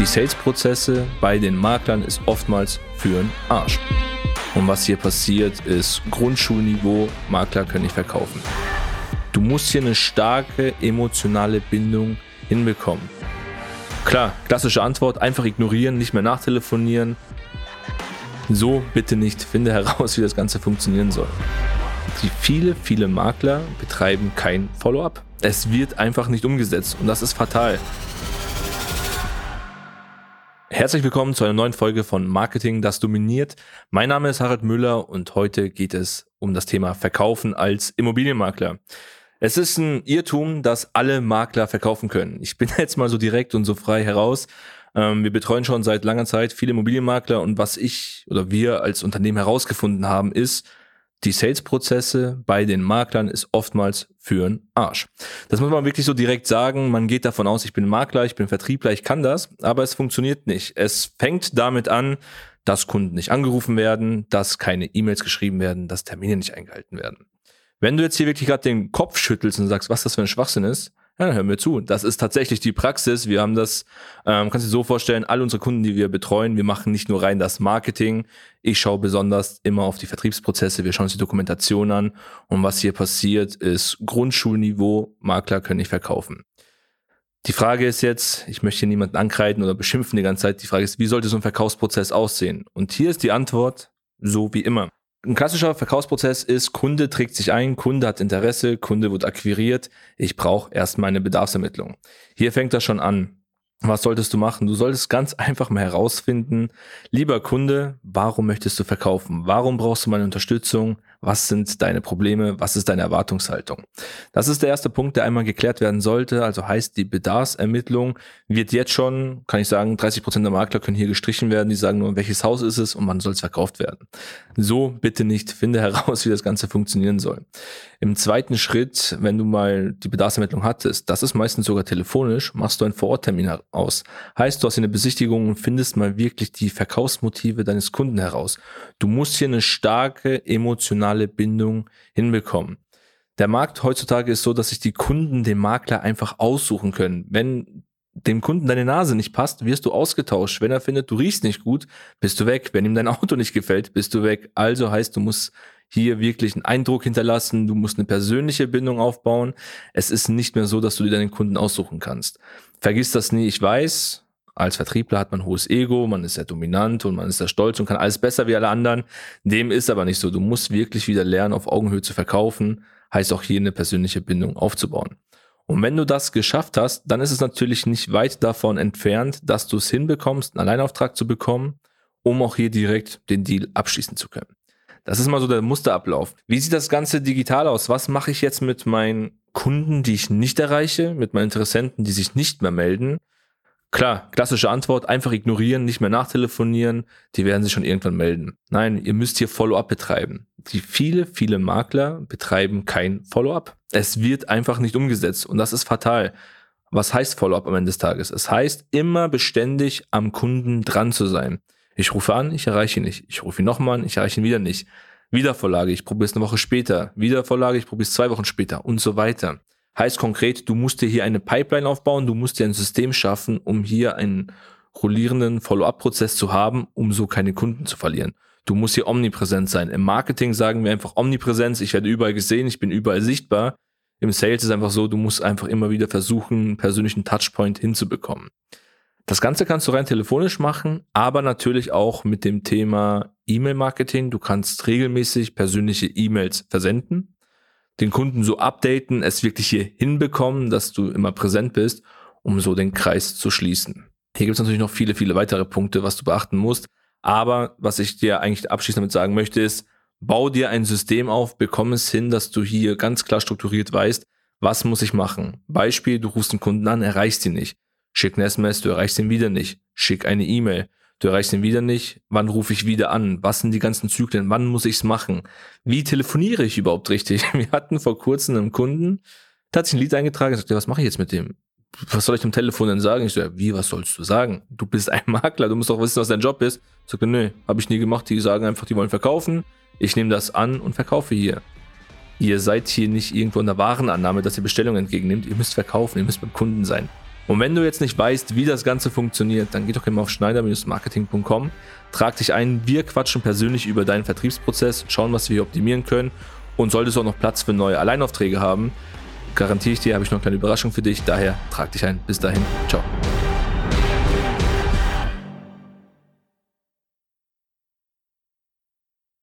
Die Sales-Prozesse bei den Maklern ist oftmals für den Arsch. Und was hier passiert, ist Grundschulniveau, Makler können nicht verkaufen. Du musst hier eine starke emotionale Bindung hinbekommen. Klar, klassische Antwort, einfach ignorieren, nicht mehr nachtelefonieren. So bitte nicht, finde heraus, wie das Ganze funktionieren soll. Die viele, viele Makler betreiben kein Follow-up. Es wird einfach nicht umgesetzt und das ist fatal. Herzlich willkommen zu einer neuen Folge von Marketing, das dominiert. Mein Name ist Harald Müller und heute geht es um das Thema Verkaufen als Immobilienmakler. Es ist ein Irrtum, dass alle Makler verkaufen können. Ich bin jetzt mal so direkt und so frei heraus. Ähm, wir betreuen schon seit langer Zeit viele Immobilienmakler und was ich oder wir als Unternehmen herausgefunden haben, ist, die Sales-Prozesse bei den Maklern ist oftmals für'n Arsch. Das muss man wirklich so direkt sagen. Man geht davon aus, ich bin Makler, ich bin Vertriebler, ich kann das, aber es funktioniert nicht. Es fängt damit an, dass Kunden nicht angerufen werden, dass keine E-Mails geschrieben werden, dass Termine nicht eingehalten werden. Wenn du jetzt hier wirklich gerade den Kopf schüttelst und sagst, was das für ein Schwachsinn ist, ja, hör mir zu. Das ist tatsächlich die Praxis. Wir haben das, ähm, kannst du dir so vorstellen, all unsere Kunden, die wir betreuen, wir machen nicht nur rein das Marketing. Ich schaue besonders immer auf die Vertriebsprozesse. Wir schauen uns die Dokumentation an. Und was hier passiert, ist Grundschulniveau. Makler können nicht verkaufen. Die Frage ist jetzt, ich möchte hier niemanden ankreiden oder beschimpfen die ganze Zeit. Die Frage ist, wie sollte so ein Verkaufsprozess aussehen? Und hier ist die Antwort, so wie immer. Ein klassischer Verkaufsprozess ist, Kunde trägt sich ein, Kunde hat Interesse, Kunde wird akquiriert, ich brauche erstmal eine Bedarfsermittlung. Hier fängt das schon an. Was solltest du machen? Du solltest ganz einfach mal herausfinden, lieber Kunde, warum möchtest du verkaufen? Warum brauchst du meine Unterstützung? Was sind deine Probleme? Was ist deine Erwartungshaltung? Das ist der erste Punkt, der einmal geklärt werden sollte. Also heißt, die Bedarfsermittlung wird jetzt schon, kann ich sagen, 30 Prozent der Makler können hier gestrichen werden. Die sagen nur, welches Haus ist es und wann soll es verkauft werden. So bitte nicht. Finde heraus, wie das Ganze funktionieren soll. Im zweiten Schritt, wenn du mal die Bedarfsermittlung hattest, das ist meistens sogar telefonisch, machst du einen Vororttermin aus. Heißt, du hast hier eine Besichtigung und findest mal wirklich die Verkaufsmotive deines Kunden heraus. Du musst hier eine starke emotionale Bindung hinbekommen. Der Markt heutzutage ist so, dass sich die Kunden den Makler einfach aussuchen können. Wenn dem Kunden deine Nase nicht passt, wirst du ausgetauscht. Wenn er findet, du riechst nicht gut, bist du weg. Wenn ihm dein Auto nicht gefällt, bist du weg. Also heißt, du musst hier wirklich einen Eindruck hinterlassen, du musst eine persönliche Bindung aufbauen. Es ist nicht mehr so, dass du dir deinen Kunden aussuchen kannst. Vergiss das nie, ich weiß, als Vertriebler hat man hohes Ego, man ist sehr dominant und man ist sehr stolz und kann alles besser wie alle anderen. Dem ist aber nicht so. Du musst wirklich wieder lernen, auf Augenhöhe zu verkaufen, heißt auch hier eine persönliche Bindung aufzubauen. Und wenn du das geschafft hast, dann ist es natürlich nicht weit davon entfernt, dass du es hinbekommst, einen Alleinauftrag zu bekommen, um auch hier direkt den Deal abschließen zu können. Das ist mal so der Musterablauf. Wie sieht das Ganze digital aus? Was mache ich jetzt mit meinen Kunden, die ich nicht erreiche, mit meinen Interessenten, die sich nicht mehr melden? Klar, klassische Antwort, einfach ignorieren, nicht mehr nachtelefonieren, die werden sich schon irgendwann melden. Nein, ihr müsst hier Follow-up betreiben. Die viele, viele Makler betreiben kein Follow-up. Es wird einfach nicht umgesetzt und das ist fatal. Was heißt Follow-up am Ende des Tages? Es heißt immer beständig am Kunden dran zu sein. Ich rufe an, ich erreiche ihn nicht. Ich rufe ihn nochmal an, ich erreiche ihn wieder nicht. Wiedervorlage, ich probiere es eine Woche später. Wiedervorlage, ich probiere es zwei Wochen später und so weiter. Heißt konkret, du musst dir hier eine Pipeline aufbauen, du musst dir ein System schaffen, um hier einen rollierenden Follow-up-Prozess zu haben, um so keine Kunden zu verlieren. Du musst hier omnipräsent sein. Im Marketing sagen wir einfach Omnipräsenz, ich werde überall gesehen, ich bin überall sichtbar. Im Sales ist einfach so, du musst einfach immer wieder versuchen, einen persönlichen Touchpoint hinzubekommen. Das Ganze kannst du rein telefonisch machen, aber natürlich auch mit dem Thema E-Mail-Marketing. Du kannst regelmäßig persönliche E-Mails versenden, den Kunden so updaten, es wirklich hier hinbekommen, dass du immer präsent bist, um so den Kreis zu schließen. Hier gibt es natürlich noch viele, viele weitere Punkte, was du beachten musst. Aber was ich dir eigentlich abschließend damit sagen möchte, ist, bau dir ein System auf, bekomm es hin, dass du hier ganz klar strukturiert weißt, was muss ich machen. Beispiel, du rufst einen Kunden an, erreichst ihn nicht. Schick eine SMS, du erreichst ihn wieder nicht. Schick eine E-Mail. Du erreichst ihn wieder nicht. Wann rufe ich wieder an? Was sind die ganzen Zyklen? Wann muss ich's machen? Wie telefoniere ich überhaupt richtig? Wir hatten vor kurzem einen Kunden, der hat sich ein Lied eingetragen und sagte, was mache ich jetzt mit dem? Was soll ich am Telefon denn sagen? Ich so, ja, wie, was sollst du sagen? Du bist ein Makler, du musst doch wissen, was dein Job ist. Ich sagte, nö, habe ich nie gemacht. Die sagen einfach, die wollen verkaufen. Ich nehme das an und verkaufe hier. Ihr seid hier nicht irgendwo in der Warenannahme, dass ihr Bestellungen entgegennimmt. Ihr müsst verkaufen, ihr müsst beim Kunden sein. Und wenn du jetzt nicht weißt, wie das Ganze funktioniert, dann geh doch immer auf schneider-marketing.com, trag dich ein, wir quatschen persönlich über deinen Vertriebsprozess, schauen, was wir hier optimieren können und solltest du auch noch Platz für neue Alleinaufträge haben, garantiere ich dir, habe ich noch eine kleine Überraschung für dich, daher trag dich ein. Bis dahin, ciao.